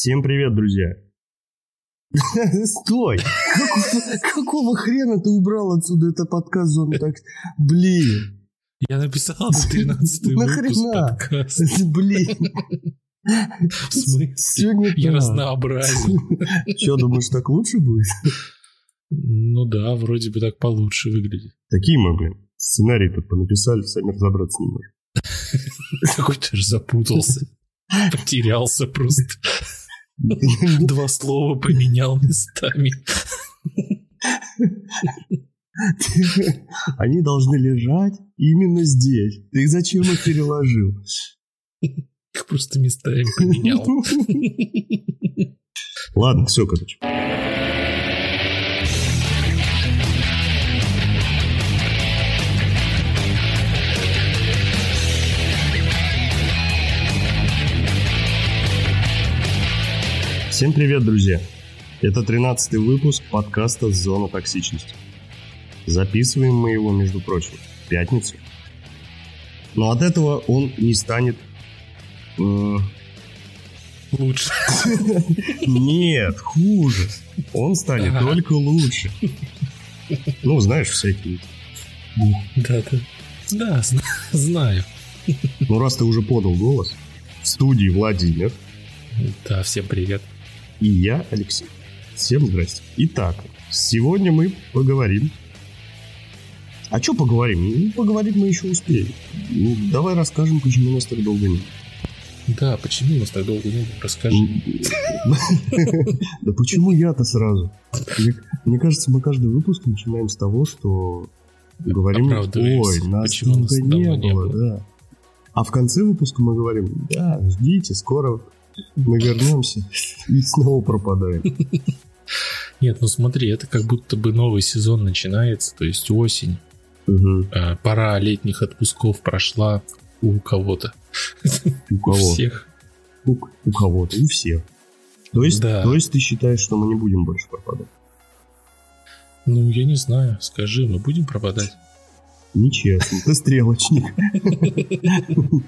Всем привет, друзья. Стой! Какого хрена ты убрал отсюда это подкаст зону так? Блин. Я написал 13 выпуск Нахрена? подкаста. Блин. В смысле? Я разнообразен. Че, думаешь, так лучше будет? Ну да, вроде бы так получше выглядит. Такие мы, блин. Сценарий тут понаписали, сами разобраться не можем. Какой ты же запутался. Потерялся просто. Два слова поменял местами. Они должны лежать именно здесь. Ты зачем их переложил? Их просто местами поменял. Ладно, все, короче. Всем привет, друзья! Это 13 выпуск подкаста «Зона токсичности». Записываем мы его, между прочим, в пятницу. Но от этого он не станет... э, Лучше. Нет, хуже. Он станет Ага. только лучше. Ну, знаешь, всякие. Да, да. Да, зна- знаю. Ну, раз ты уже подал голос, в студии Владимир Да, всем привет. И я, Алексей. Всем здрасте. Итак, сегодня мы поговорим. А что поговорим? Ну, поговорить мы еще успеем. Ну, давай расскажем, почему нас так долго нет. Да, почему нас так долго не было? Расскажи. Да почему я-то сразу? Мне, кажется, мы каждый выпуск начинаем с того, что говорим, ой, нас долго не было. да. А в конце выпуска мы говорим, да, ждите, скоро мы вернемся и снова пропадаем. Нет, ну смотри, это как будто бы новый сезон начинается, то есть осень. А, Пора летних отпусков прошла у кого-то. У У кого? всех. У, у кого-то, у всех. То есть, Да. то есть ты считаешь, что мы не будем больше пропадать? Ну, я не знаю. Скажи, мы будем пропадать? Нечестно, ты стрелочник.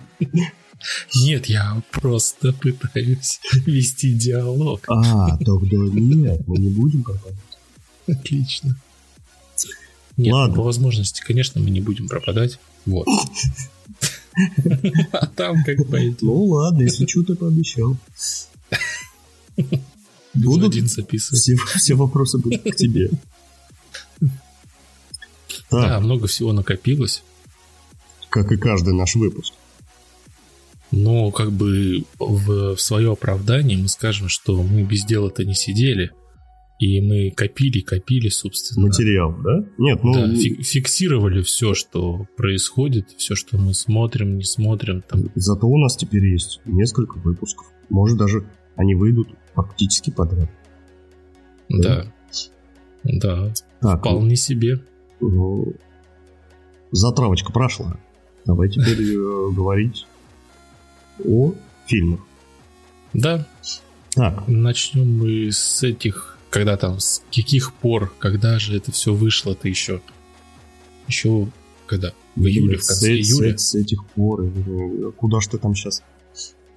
Нет, я просто пытаюсь вести диалог. А, тогда нет, мы не будем пропадать. Отлично. Нет, Ладно. по возможности, конечно, мы не будем пропадать. Вот. А там как пойдет. Ну ладно, если что, ты пообещал. Будут один записывать. все, все вопросы будут к тебе. Да, Так, много всего накопилось. как и каждый наш выпуск. Но как бы в, в свое оправдание мы скажем, что мы без дела-то не сидели. И мы копили, копили, собственно. Материал, да? Нет, ну, Да, фи- фиксировали все, что происходит, все, что мы смотрим, не смотрим. Там. зато у нас теперь есть несколько выпусков. Может, даже они выйдут практически подряд. Да. Да, Так, вполне себе. ну, затравочка прошла. Давай теперь э, говорить о фильмах. Да, Так, начнем мы с этих, когда там, с каких пор, когда же это все вышло-то еще? Еще когда? В июле, в с, конце с- июля? с этих пор, куда ж ты там сейчас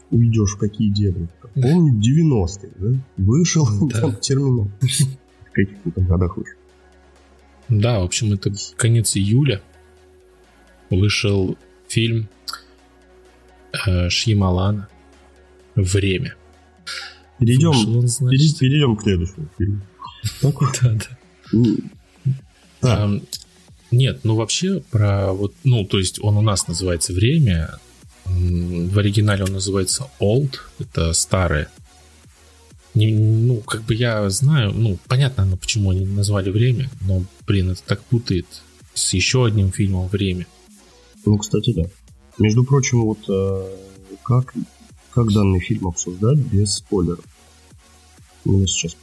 уйдешь, в какие дебри? Помню, 90-е, да? Вышел Да. там терминал. В каких ты там годах вышел? Да, в общем, это конец июля. Вышел фильм Шьямалана «Время». Перейдем, Вышел перейдем к следующему фильму. Так вот. Да, да. Нет, ну вообще про вот, ну то есть он у нас называется время, в оригинале он называется old, это старое. Не- ну как бы я знаю, ну понятно, ну, почему они назвали время, но блин, это так путает с еще одним фильмом время. ну, кстати, да. Между прочим, вот э, как, как данный фильм обсуждать без спойлеров? У меня сейчас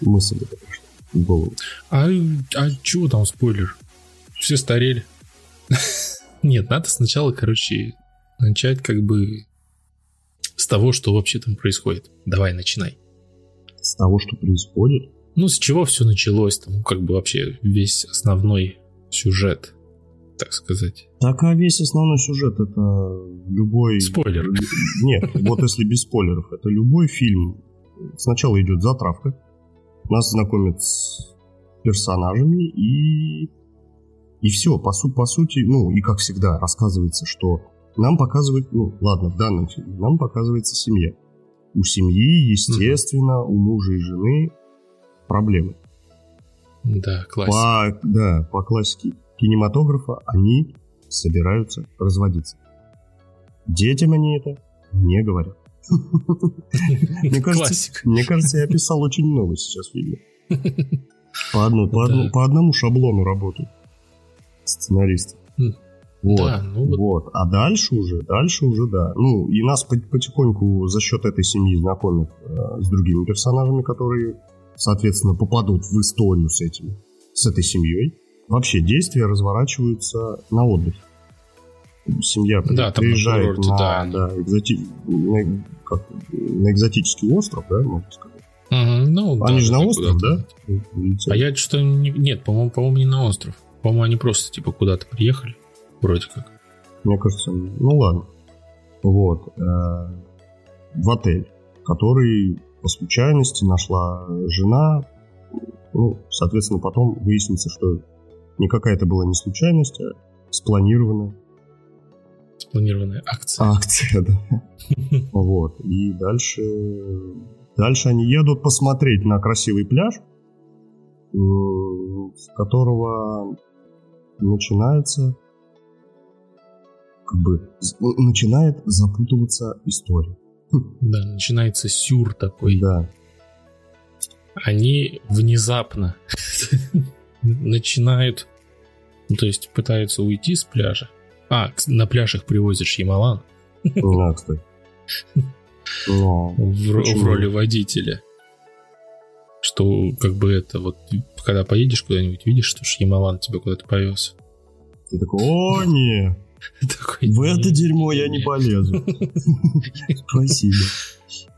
мысль эта пришла в голову. А, а чего там спойлер? Все старели. Нет, надо сначала, короче, начать как бы с того, что вообще там происходит. Давай, начинай. С того, что происходит, Ну, с чего все началось, там, как бы вообще весь основной сюжет, так сказать. Так, а весь основной сюжет это любой... Спойлер. Нет, вот если без спойлеров, это любой фильм сначала идет затравка, нас знакомят с персонажами и и все, по, су по сути, ну, и как всегда, рассказывается, что нам показывают, ну, ладно, в данном фильме, нам показывается семья. У семьи, естественно, mm-hmm. у мужа и жены проблемы. Да, классика. По, да, по классике кинематографа они собираются разводиться. Детям они это не говорят. Мне кажется, мне кажется, я писал очень много сейчас в фильме. По, одну, по, одну, по одному шаблону работаю сценаристов. Хм. Вот, да, ну вот. вот. А дальше уже, дальше уже, да. Ну, и нас потихоньку за счет этой семьи знакомят э, с другими персонажами, которые, соответственно, попадут в историю с этим, с этой семьей. Вообще действия разворачиваются на отдых. Семья да, приезжает на, да. Да, экзоти... на, как, на экзотический остров, да, можно сказать. Угу, ну, Они да, же на остров, да? А я что-то не... Нет, по-моему, по-моему, не на остров. По-моему, они просто типа куда-то приехали, вроде как. Мне кажется, ну ладно. Вот. Э, в отель, который по случайности нашла жена. Ну, соответственно, потом выяснится, что никакая это была не случайность, а спланированная. Спланированная акция. Акция, да. Вот. И дальше... Дальше они едут посмотреть на красивый пляж, с которого начинается как бы начинает запутываться история. Да, начинается сюр такой. Да. Они внезапно начинают, ну, то есть пытаются уйти с пляжа. А, на пляж их привозишь Ямалан. Да, кстати. Но, в, роли водителя. Что как бы это вот, когда поедешь куда-нибудь, видишь, что Шьямалан тебя куда-то повез. Ты такой, о, не, в это дерьмо я не полезу. Спасибо.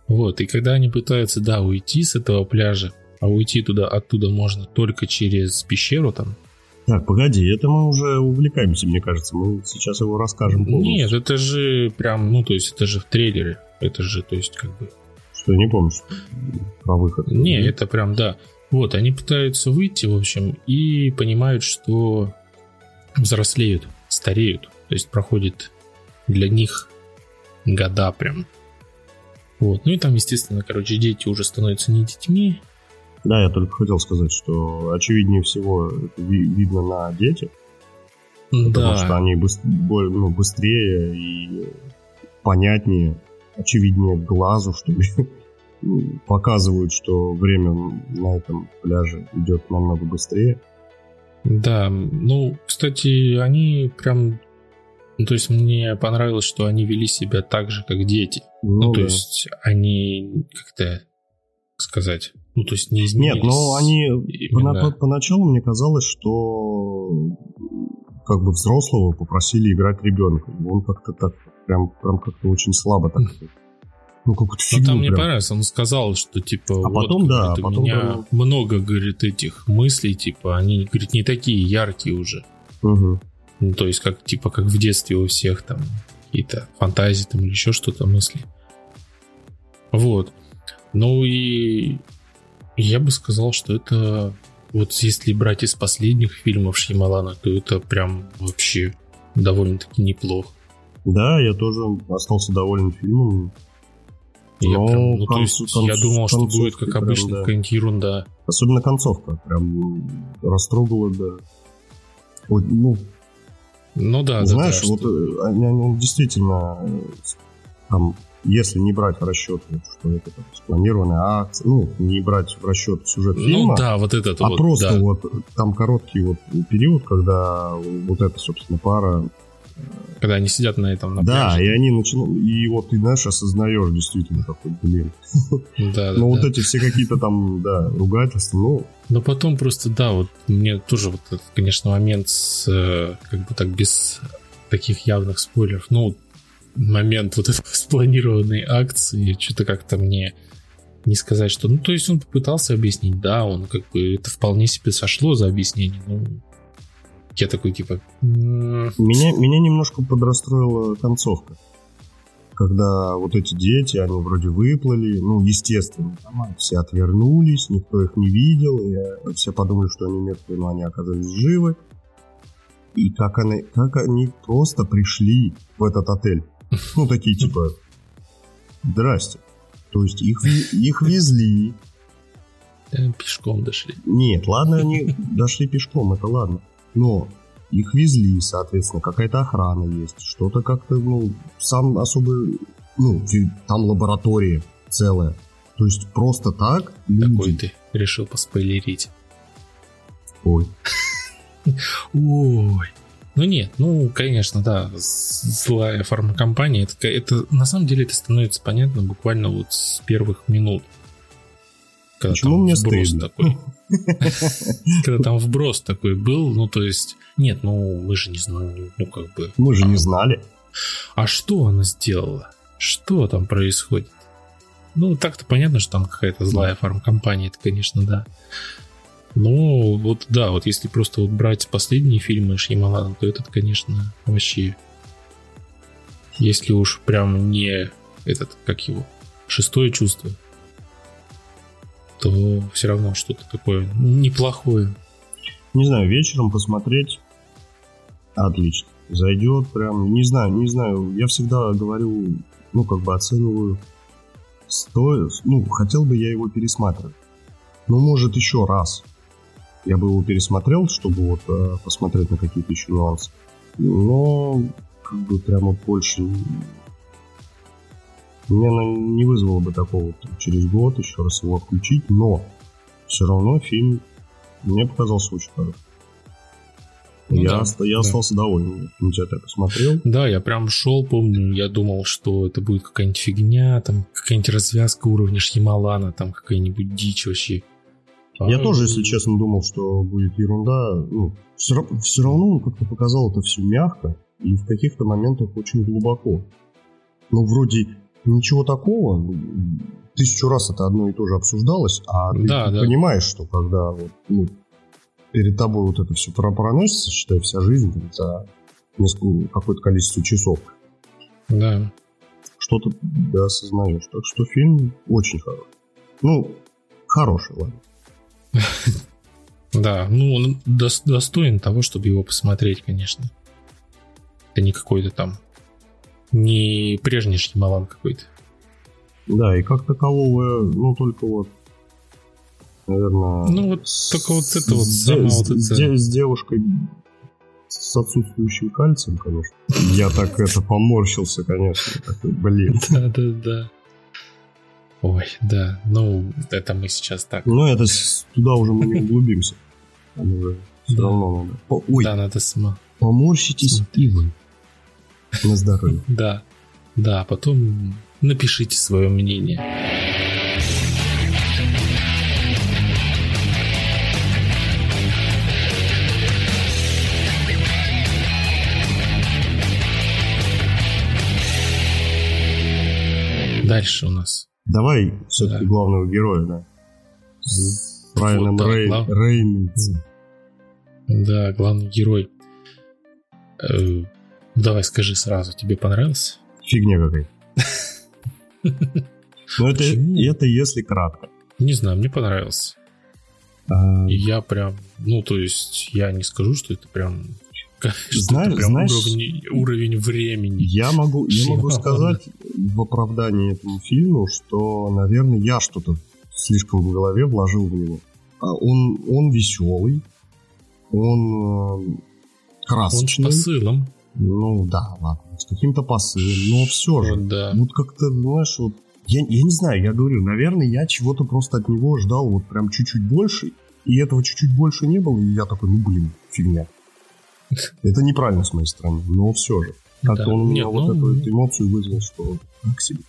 Вот, и когда они пытаются, да, уйти с этого пляжа, а уйти туда оттуда можно только через пещеру там. Так, погоди, это мы уже увлекаемся, мне кажется. Мы сейчас его расскажем полностью. Нет, это же прям, ну, то есть это же в трейлере. Это же, то есть, как бы... Что, не помнишь про выход? Не, это прям, да. Вот, они пытаются выйти, в общем, и понимают, что взрослеют, стареют. То есть проходит для них года прям. Вот. Ну и там, естественно, короче, дети уже становятся не детьми. Да, я только хотел сказать, что очевиднее всего это видно на детях. Потому да. что они быстрее, ну, быстрее и понятнее, очевиднее глазу, что ли, показывают, что время на этом пляже идет намного быстрее. Да, ну, кстати, они прям... Ну, то есть мне понравилось, что они вели себя так же, как дети. Ну, ну то да. есть они как-то сказать, ну, то есть не изменились. Нет, но они именно... поначалу мне казалось, что как бы взрослого попросили играть ребенка. Он как-то так прям, прям как-то очень слабо так ну, какую-то фигню. там мне понравилось, он сказал, что, типа, а вот, потом, да, у потом, меня да. много, говорит, этих мыслей, типа, они, говорит, не такие яркие уже. Угу. Ну, то есть, как, типа, как в детстве у всех там какие-то фантазии там или еще что-то мысли. Вот. Ну и я бы сказал, что это вот если брать из последних фильмов Шьямалана, то это прям вообще довольно-таки неплохо. Да, я тоже остался доволен фильмом. Я, Но прям, ну, конц, то есть, конц, я думал, что будет, как обычно, да. какая-нибудь ерунда. Особенно концовка. Прям растрогала, да. Ой, ну, ну да, Знаешь, да, вот что... Э, они, они действительно э, там, если не брать в расчет, что это там, спланированная акция, ну, не брать в расчет сюжет ну фильма, ну, да, вот это а вот, просто да. вот там короткий вот период, когда вот эта, собственно, пара когда они сидят на этом на Да, пляже. и они начинают. И вот ты, знаешь, осознаешь действительно такой, блин. Да, Ну, вот эти все какие-то там, да, ругательства, ну. Но потом просто, да, вот мне тоже вот этот, конечно, момент с, э, как бы так, без таких явных спойлеров, ну, момент вот этой спланированной акции, что-то как-то мне не сказать, что... Ну, то есть он попытался объяснить, да, он как бы... Это вполне себе сошло за объяснение, ну, я такой, типа... Меня, меня немножко подрастроила концовка. когда вот эти дети, они вроде выплыли, ну, естественно, там все отвернулись, никто их не видел, и все подумали, что они мертвые, но они оказались живы. И как они, как они просто пришли в этот отель. Ну, такие типа, здрасте. То есть их, их везли. Э, пешком дошли. Нет, ладно, они дошли пешком, это ладно. Но их везли, соответственно, какая-то охрана есть, что-то как-то, ну, сам особый, ну, там лаборатория целая. То есть просто так люди... Такой ты решил поспойлерить. Ой. Ой. Ну нет, ну, конечно, да, злая фармакомпания, это, это на самом деле это становится понятно буквально вот с первых минут. Когда Почему мне стыдно? Такой. Когда там вброс такой был, ну то есть, нет, ну мы же не знали, ну как бы. Мы же не знали. А что она сделала? Что там происходит? Ну, так-то понятно, что там какая-то злая фармкомпания, это, конечно, да. Но вот да, вот если просто вот брать последние фильмы Шьямалана, то этот, конечно, вообще... Если уж прям не этот, как его, шестое чувство, то все равно что-то такое неплохое. Не знаю, вечером посмотреть отлично. Зайдет прям, не знаю, не знаю. Я всегда говорю, ну, как бы оцениваю стоит, ну, хотел бы я его пересматривать. Ну, может, еще раз. Я бы его пересмотрел, чтобы вот э, посмотреть на какие-то еще нюансы. Но, как бы, прямо больше меня не вызвало бы такого через год еще раз его включить, но все равно фильм мне показался очень хороший. Ну, я, да, я да. остался доволен. Кинотеатр посмотрел. Да, я прям шел, помню, я думал, что это будет какая-нибудь фигня, там какая-нибудь развязка уровня Шьямалана, там какая-нибудь дичь вообще. А я тоже, если честно, думал, что будет ерунда. Ну, все, все равно он как-то показал это все мягко и в каких-то моментах очень глубоко. Ну, вроде ничего такого. Тысячу раз это одно и то же обсуждалось, а ты, да, понимаешь, что когда вот, ну, перед тобой вот это все проносится, считай, вся жизнь там, за несколько, какое-то количество часов. Да. Что-то да, осознаешь. Так что фильм очень хороший. Ну, хороший, ладно. Да, ну он достоин того, чтобы его посмотреть, конечно. Это не какой-то там не прежний Шьямалан какой-то. Да, и как такового, ну, только вот, наверное... Ну, вот только вот это вот с, сама вот это... С, девушкой с отсутствующим кальцием, конечно. Я так это поморщился, конечно. Такой, блин. Да-да-да. Ой, да. Ну, это мы сейчас так. Ну, это туда уже мы не углубимся. Там уже все равно надо. Ой, да, надо сма. Поморщитесь и вы. На здоровье. Да. Да, потом напишите свое мнение. Дальше у нас. Давай все-таки да. главного героя, да. С Райаном вот, Рей... глав... Рейнольдсом. Да, главный герой. Э, Давай скажи сразу, тебе понравился? Фигня какая. Ну это, это если кратко. Не знаю, мне понравился. А... я прям, ну то есть я не скажу, что это прям знаешь, прям знаешь, уровень, уровень времени. Я могу, я могу сказать в оправдании этому фильму, что, наверное, я что-то слишком в голове вложил в него. А он, он веселый, он э, красочный. Он с посылом. Ну да, ладно, с каким-то посылом, но все же. Да. Вот как-то, знаешь, вот я, я не знаю, я говорю, наверное, я чего-то просто от него ждал вот прям чуть-чуть больше, и этого чуть-чуть больше не было, и я такой, ну блин, фигня. Это неправильно с моей стороны, но все же. Как-то да. он у меня Нет, вот ну... эту, эту эмоцию вызвал, что к себе.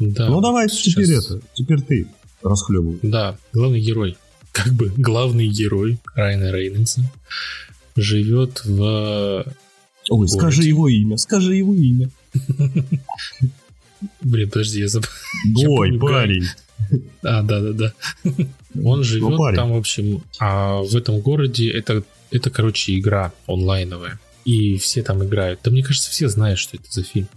Да, ну давай сейчас... теперь это, теперь ты расхлебывай. Да, главный герой, как бы главный герой Райана Рейнольдса живет в Ой, скажи его имя, скажи его имя. Блин, подожди, я забыл. Бой, парень. А, да, да, да. Он ну, живет там, в общем, а в этом городе это, это, короче, игра онлайновая. И все там играют. Да мне кажется, все знают, что это за фильм.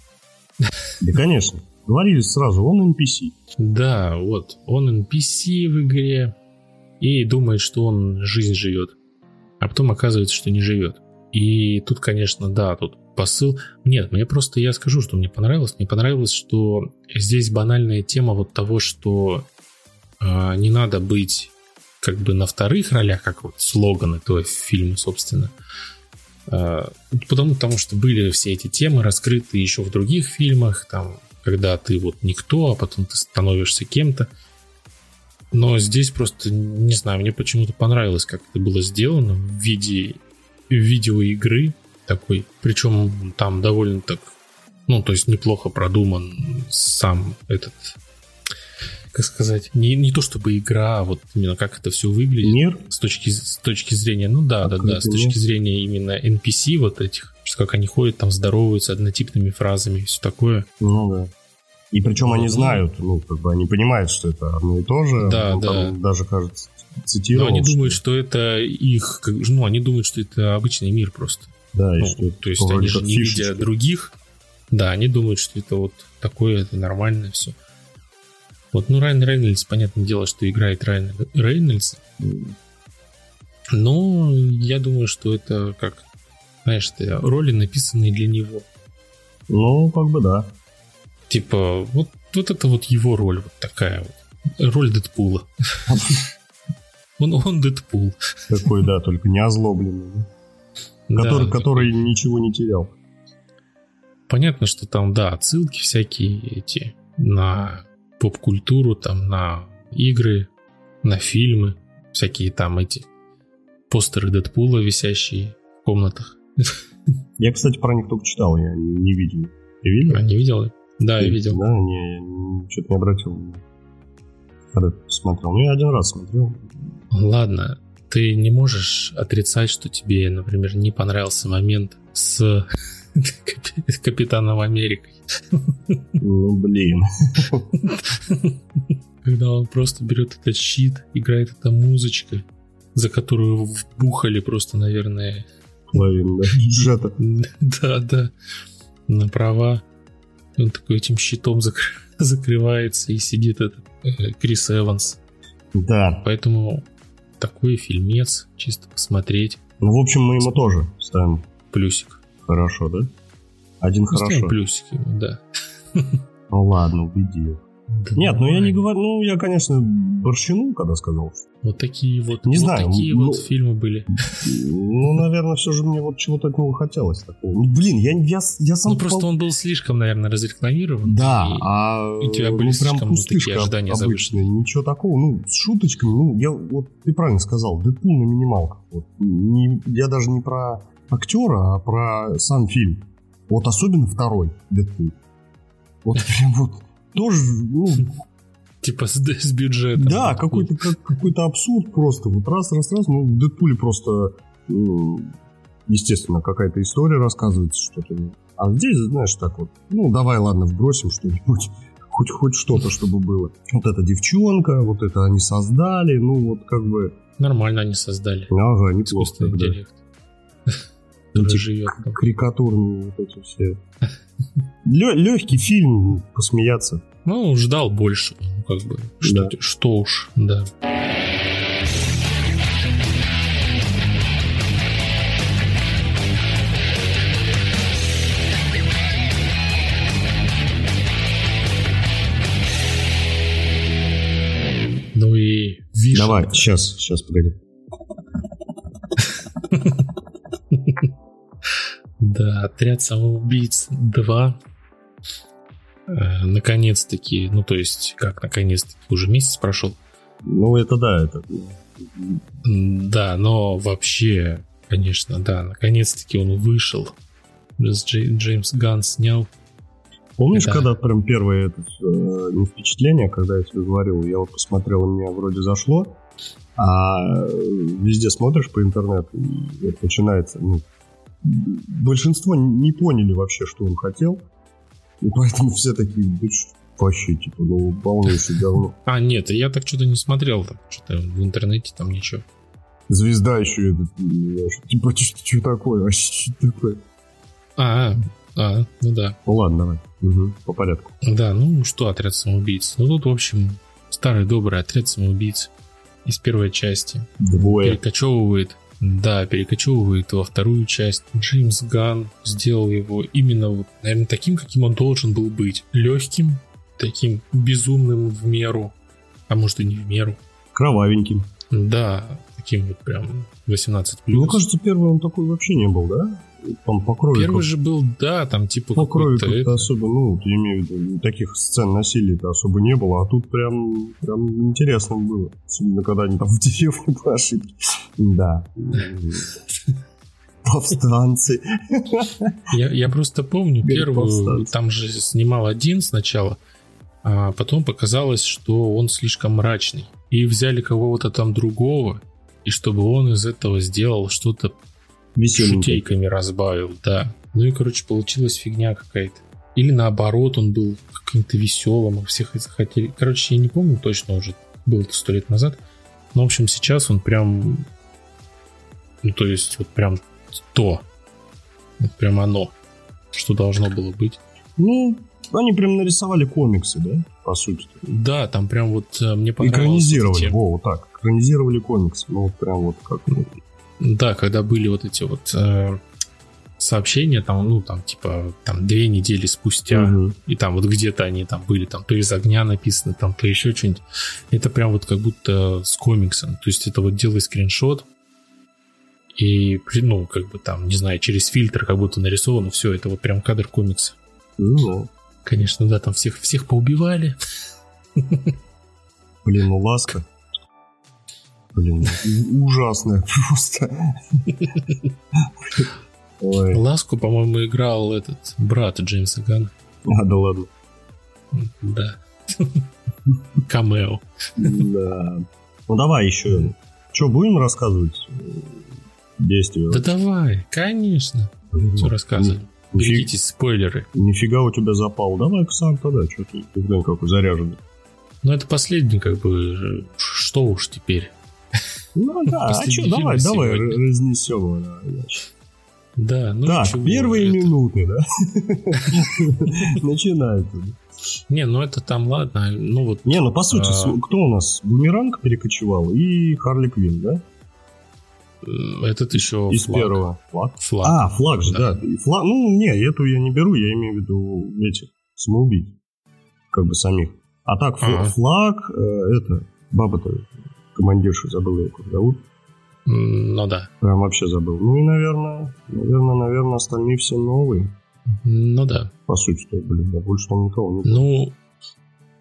Да, конечно. Говорили сразу, он NPC. Да, вот. Он NPC в игре и думает, что он жизнь живет. А потом оказывается, что не живет. И тут, конечно, да, тут посыл. Нет, мне просто, я скажу, что мне понравилось. Мне понравилось, что здесь банальная тема вот того, что э, не надо быть как бы на вторых ролях, как вот слоган этого фильма, собственно. Э, потому, потому что были все эти темы раскрыты еще в других фильмах, там, когда ты вот никто, а потом ты становишься кем-то. Но здесь просто, не знаю, мне почему-то понравилось, как это было сделано в виде видеоигры такой. Причем там довольно так, ну, то есть неплохо продуман сам этот, как сказать, не, не то чтобы игра, а вот именно как это все выглядит. Мир? С точки, с точки зрения, ну да, да, да, с точки зрения именно NPC вот этих, что как они ходят, там здороваются однотипными фразами и все такое. Ну да. И причем они знают, ну, как бы они понимают, что это одно и то же. Да, ну, да. даже, кажется, цитировал. Но они думают, что это их, ну, они думают, что это обычный мир просто. Да, ну, и что то есть они же не фишечка. видя других, да, они думают, что это вот такое, это нормально все. Вот, ну, Райан Рейнольдс, понятное дело, что играет Райан Рейнольдс. Но я думаю, что это как, знаешь, это роли, написанные для него. Ну, как бы да. Типа, вот, вот это вот его роль, вот такая вот. Роль Дэдпула. Он, он Дэдпул. Такой, да, только не озлобленный. Который, да, который ничего не терял. Понятно, что там, да, отсылки всякие эти на поп-культуру, там, на игры, на фильмы, всякие там эти постеры Дэдпула, висящие в комнатах. Я, кстати, про них только читал, я не видел. Ты видел? А, не видел? Да, Ты, я видел. Да, не, я что-то не обратил. Когда смотрел. Ну, я один раз смотрел. Ладно, ты не можешь отрицать, что тебе, например, не понравился момент с Капитаном Америкой. Ну, блин. Когда он просто берет этот щит, играет эта музычка, за которую вбухали просто, наверное... Половину, да. Да, да, на права. Он такой этим щитом закр... закрывается и сидит этот э, Крис Эванс. Да. Поэтому такой фильмец, чисто посмотреть. Ну, в общем, мы ему тоже ставим плюсик. Хорошо, да? Один ну, хорошо. Ставим плюсик ему, да. Ну ладно, убедил. Да Нет, ну я не говорю, ну я, конечно, борщину, когда сказал. Вот такие вот, не вот знаю, такие ну, вот фильмы были. Ну, наверное, все же мне вот чего-то от него хотелось такого. Ну, блин, я, я, я сам... Ну, просто пол... он был слишком, наверное, разрекламирован. Да, и, а... И у тебя были ну, прям слишком такие ожидания завышенные. Ничего такого, ну, с шуточками, ну, я, вот ты правильно сказал, Дэдпул на минималках. Вот, не, я даже не про актера, а про сам фильм. Вот особенно второй Дэдпул. Вот прям вот тоже, ну... Типа с, с бюджетом. Да, какой-то как, какой-то абсурд просто. Вот раз, раз, раз. Ну, в Дэдпуле просто, ну, естественно, какая-то история рассказывается, что-то. А здесь, знаешь, так вот, ну, давай, ладно, вбросим что-нибудь. Хоть, хоть что-то, чтобы было. Вот эта девчонка, вот это они создали, ну, вот как бы... Нормально они создали. Ага, неплохо. Искусственный интеллект. Который живет. Карикатурные вот эти все легкий фильм, посмеяться. Ну, ждал больше, ну, как бы, что, да. что уж, да. Ну и вишенка. Давай, сейчас, сейчас, погоди. Да, отряд самоубийц 2. Э, наконец-таки, ну то есть, как наконец-таки, уже месяц прошел. Ну это да, это... Да, но вообще, конечно, да, наконец-таки он вышел. Джеймс Ганн снял. Помнишь, это... когда прям первое это, э, не впечатление, когда я тебе говорил, я вот посмотрел, у меня вроде зашло, а везде смотришь по интернету, и это начинается, ну, большинство не поняли вообще, что он хотел. И поэтому все такие, да вообще, типа, ну, полнейшее говно. А, нет, я так что-то не смотрел, так, что-то в интернете там ничего. Звезда еще этот, типа, что такое, вообще что такое? А, А, ну да. Ну ладно, давай. Угу, по порядку. Да, ну что отряд самоубийц? Ну тут, в общем, старый добрый отряд самоубийц из первой части. Двое. Перекочевывает, да, перекочевывает во вторую часть. Джеймс Ган сделал его именно, вот, наверное, таким, каким он должен был быть. Легким, таким безумным в меру, а может и не в меру. Кровавеньким. Да, таким вот прям 18 Мне кажется, первый он такой вообще не был, да? Там по крови. Первый же был, да, там типа по крови какой-то как-то это- особо, ну, я имею в виду, таких сцен насилия-то особо не было, а тут прям, прям интересно было. Особенно, когда они там в деревне по ошибке. Да. Повстанцы. Я, я просто помню первую, повстанцы. там же снимал один сначала, а потом показалось, что он слишком мрачный. И взяли кого-то там другого, и чтобы он из этого сделал что-то Веселенький. шутейками разбавил, да. Ну и, короче, получилась фигня какая-то. Или наоборот, он был каким-то веселым, и всех захотели. Короче, я не помню точно уже, было это сто лет назад. Но, в общем, сейчас он прям... Ну, то есть, вот прям то. Вот прям оно, что должно было быть. Ну, они прям нарисовали комиксы, да, по сути. Да, там прям вот э, мне понравилось. Экранизировали, во, вот так. Экранизировали комиксы. Ну, вот прям вот как. Да, когда были вот эти вот э, сообщения, там, ну, там, типа, там, две недели спустя, мгм. и там вот где-то они там были, там, то из огня написано, там, то еще что-нибудь. Это прям вот как будто с комиксом. То есть это вот делай скриншот, и, ну, как бы там, не знаю, через фильтр как будто нарисовано, все, это вот прям кадр комикса. Ну. Конечно, да, там всех, всех поубивали. Блин, ну ласка. Блин, ну, ужасная просто. Ой, Ласку, по-моему, играл этот брат Джеймса Гана. а, да ладно. Да. Камео. Да. Ну давай еще. Что, будем рассказывать действия? Да давай, конечно. Блин, Все рассказывай. Берегитесь, спойлеры. Нифига у тебя запал. Давай-ка сам тогда, что ты, глянь, какой заряженный. Но это последний, как бы, что уж теперь. Ну да, а что, давай, давай сегодня. разнесем его. да. Да, ну Так, чего, первые это- минуты, да? Начинается. Не, ну это там ладно, ну вот Не, ну по сути, А. кто у нас? Бумеранг перекочевал и Харли Квин, да? э, этот еще Из флаг. первого. Флаг? Флаг. А, флаг же, Да. да. Флаг, ну, не, эту я не беру, я имею в виду этих самоубийц. Как бы самих. А так, Ага. флаг, э, это, баба-то, командирша, забыл ее как зовут. Ну да. Прям вообще забыл. Ну и, наверное, наверное, наверное, остальные все новые. Ну да. По сути-то, блин, да больше там никого не Ну,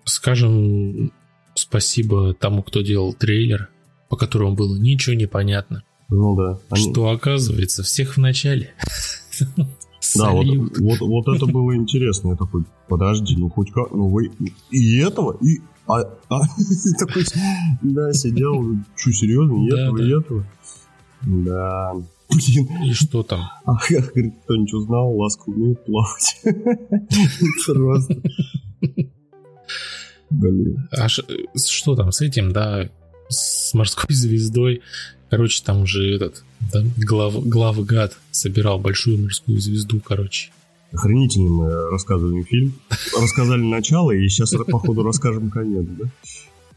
скажем, спасибо тому, кто делал трейлер, по которому было ничего не понятно. Ну да. Они- Что оказывается, всех в начале. Да, вот, вот, вот это было интересно. Я такой, подожди, ну хоть как, ну вы и этого, и... А, а, такой, да, сидел, что, серьезно, и Да, да. этого? Да, блин, И что там? а, говорит, кто-нибудь узнал, ласку умеет плавать. Просто. Блин. А что там с этим, да, с морской звездой? Короче, там уже этот, да, глав, главгад собирал большую морскую звезду, короче. Охренительно мы рассказывали фильм. Рассказали начало, и сейчас, походу, расскажем конец, да?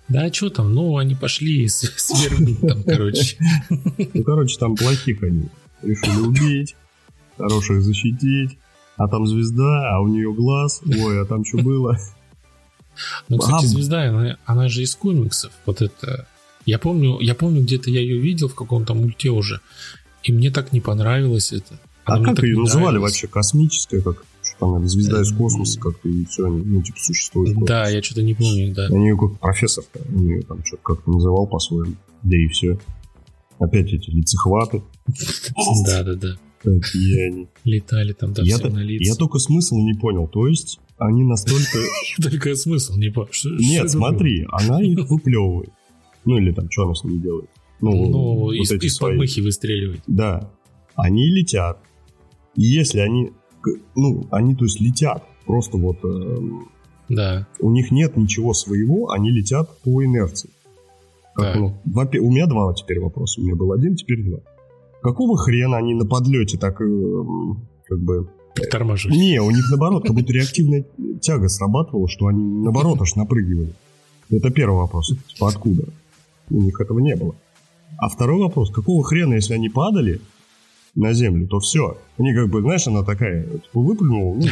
Да, а что там? Ну, они пошли с- свергнуть там, короче. Ну, короче, там плохих они решили убить, хороших защитить. А там звезда, а у нее глаз. Ой, а там что было? Ну, кстати, звезда, она, она же из комиксов. Вот это... Я помню, я помню, где-то я ее видел в каком-то мульте уже. И мне так не понравилось это. А как ее называли вообще? Космическая, как там, звезда из космоса как-то, и все, ну, типа, существует. Да, я что-то не помню, да. А нее как профессор, он ее там что-то как-то называл по-своему. Да и все. Опять эти лицехваты. Да, да, да. Какие они. Летали там, да, Я, на лица. я только смысл не понял. То есть, они настолько... Только смысл не понял. Нет, смотри, она их выплевывает. Ну или там, что она с ними делает? Ну, Ну, из, из подмыхи выстреливает. Да. Они летят. И если они, ну, они, то есть, летят, просто вот эм, Да. у них нет ничего своего, они летят по инерции. Как, Так. ну, у меня два теперь вопроса. У меня был один, теперь два. Какого хрена они на подлете так, эм, как бы, Притормаживали. Не, у них наоборот, как будто реактивная тяга срабатывала, что они наоборот аж напрыгивали. Это первый вопрос. Типа откуда? У них этого не было. А второй вопрос, какого хрена, если они падали на землю, то все. Они как бы, знаешь, она такая, типа выплюнула, ну,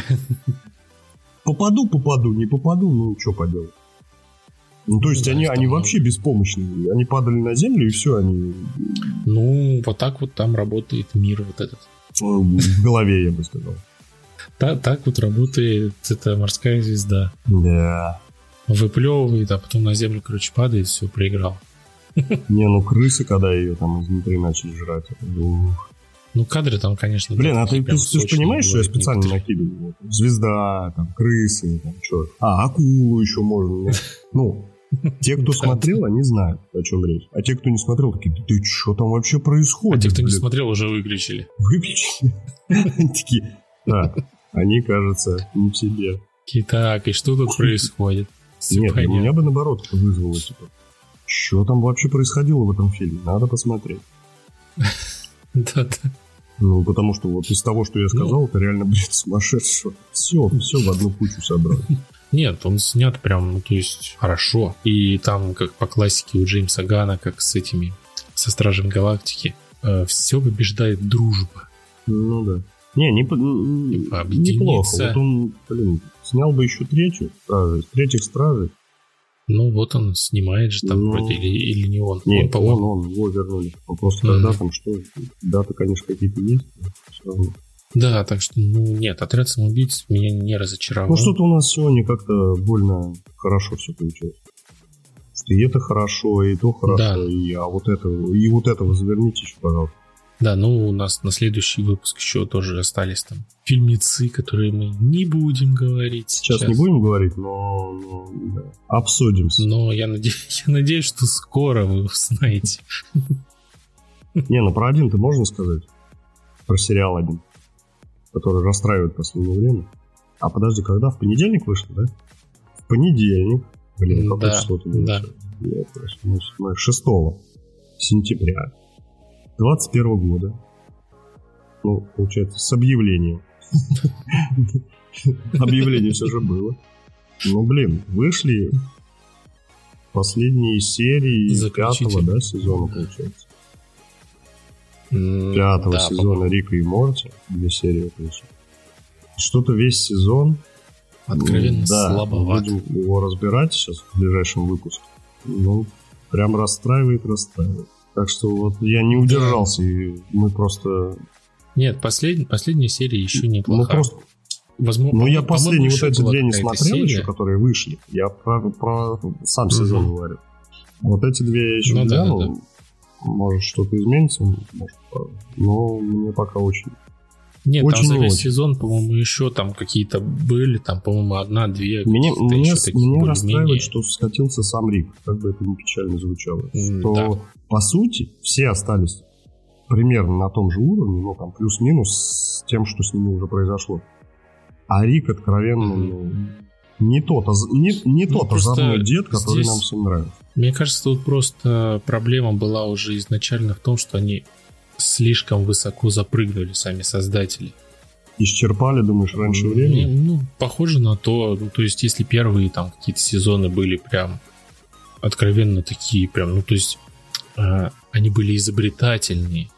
попаду, попаду, не попаду, ну, что поделать. Ну, то есть Да, они, они вообще беспомощные. Они падали на землю, и все, они Ну, вот так вот там работает мир вот этот. э, в голове, я бы сказал. Та- так вот работает эта морская звезда. Да. Выплевывает, а потом на землю, короче, падает, все, проиграл. Не, ну крысы, когда ее там изнутри начали жрать. это, ух. Ну, кадры там, конечно, Блин, да, а ты, ты, ты понимаешь, что я специально некоторые. накидываю? Вот, Звезда, там, крысы, там, что. А, акулу еще можно. Ну, те, кто Да, смотрел, они знают, о чем речь. А те, кто не смотрел, такие, да ты что там вообще А происходит? те, кто не блин?» смотрел, уже выключили. Выключили. Такие, так, они, кажется, не в себе. Такие, так, и что тут происходит? Нет, меня бы наоборот вызвало, типа, что там вообще происходило в этом фильме? Надо посмотреть. Да-да. Ну, потому что вот из того, что я сказал, это реально бред сумасшедшего. Все, все в одну кучу собрал. Нет, он снят прям, ну, то есть, хорошо. И там, как по классике у Джеймса Гана, как с этими, со Стражем Галактики, все побеждает дружба. Ну да. Не, не, н- Типа, неплохо. Вот он, блин, снял бы еще третью стражей, третьих стражей. Ну, вот он снимает же там Ну. вроде, или, или не он. Нет, он, он, по-моему. он, его вернули. Он просто Мгм. тогда там что, даты, конечно, какие-то есть. Да, так что, ну, нет, отряд самоубийц меня не разочаровал. Ну, что-то у нас сегодня как-то больно хорошо все получилось. И это хорошо, и то хорошо, Да. и а вот это, и вот этого заверните еще, пожалуйста. Да, ну, у нас на следующий выпуск еще тоже остались там фильмецы, которые мы не будем говорить Сейчас, не будем говорить, но, но, да, обсудимся. Но я, наде- я надеюсь, что скоро вы узнаете. Не, ну про один ты можно сказать? Про сериал один, который расстраивает в последнее время. А подожди, когда? В понедельник вышло, да? В понедельник. Блин, какое Да, число-то было? да. Седьмое, 6 сентября 21 года. Ну, получается, с объявлением. Объявление все же было. Ну, блин, вышли последние серии пятого да, сезона, получается. Пятого да, сезона Рика и Морти. Две серии вышло. Что-то весь сезон Откровенно да, слабоват. Будем его разбирать сейчас в ближайшем выпуске. Ну, прям расстраивает, расстраивает. Так что вот я не удержался, и мы просто... Нет, послед... последняя серия еще. Ну, просто... Возможно, Ну, я последние вот эти две не смотрел серия. еще, которые вышли. Я про, про сам сезон говорю. Вот эти две я еще Ну да, глянул. да, да. Может, что-то изменится, может, но мне пока очень... Нет, Очень там за не весь сезон, по-моему, еще там какие-то были, там, по-моему, одна-две. Мне, мне, более-менее. расстраивает, что скатился сам Рик, как бы это ни печально звучало. М, Что, да. по сути, все остались примерно на том же уровне, ну, там, плюс-минус с тем, что с ними уже произошло. А Рик откровенно, ну, не тот, оз- не, не Ну, тот озорной дед, который здесь- нам всем нравится. Мне кажется, тут просто проблема была уже изначально в том, что они слишком высоко запрыгнули сами создатели. Исчерпали, думаешь, раньше времени? Ну, похоже на то. Ну, то есть, если первые там какие-то сезоны были прям откровенно такие, прям, ну, то есть, а, они были изобретательные.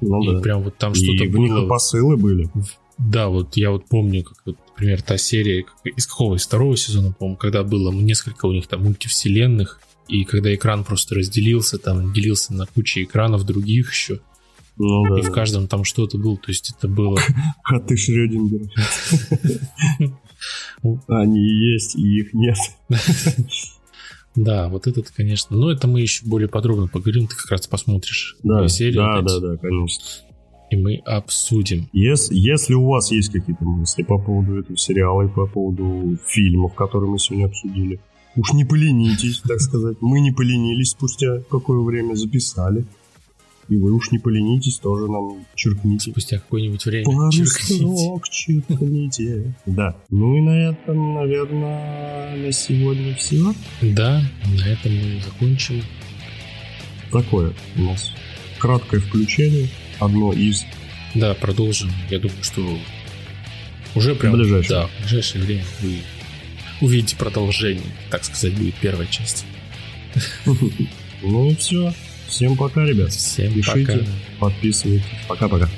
Ну и да. прям вот там что-то них было. и посылы были. Да, вот я вот помню, как, вот, например, та серия из какого? Из второго сезона, по-моему, когда было несколько у них там мультивселенных, и когда экран просто разделился, там делился на кучу экранов других еще, Ну да. и в каждом там что-то было, то есть это было... Коты Шрёдингера. Они есть, и их нет. Да, вот этот, конечно. Но это мы еще более подробно поговорим, ты как раз посмотришь Да, серии да, да, да, конечно. и мы обсудим. Если, если у вас есть какие-то мысли по поводу этого сериала и по поводу фильмов, которые мы сегодня обсудили, уж не поленитесь, так сказать. Мы не поленились спустя какое время записали. И вы уж не поленитесь, тоже нам черкните. Спустя какое-нибудь время Пару строк черкните. Да. Ну и на этом, наверное, на сегодня все. Да, на этом мы закончим. Такое у нас краткое включение. Одно из Да, продолжим. Я думаю, что уже прям... В ближайшее. Да, в ближайшее время вы увидите продолжение, так сказать, будет первая часть. Ну все. Всем пока, ребят. Всем Пишите, пока. подписывайтесь. Пока-пока.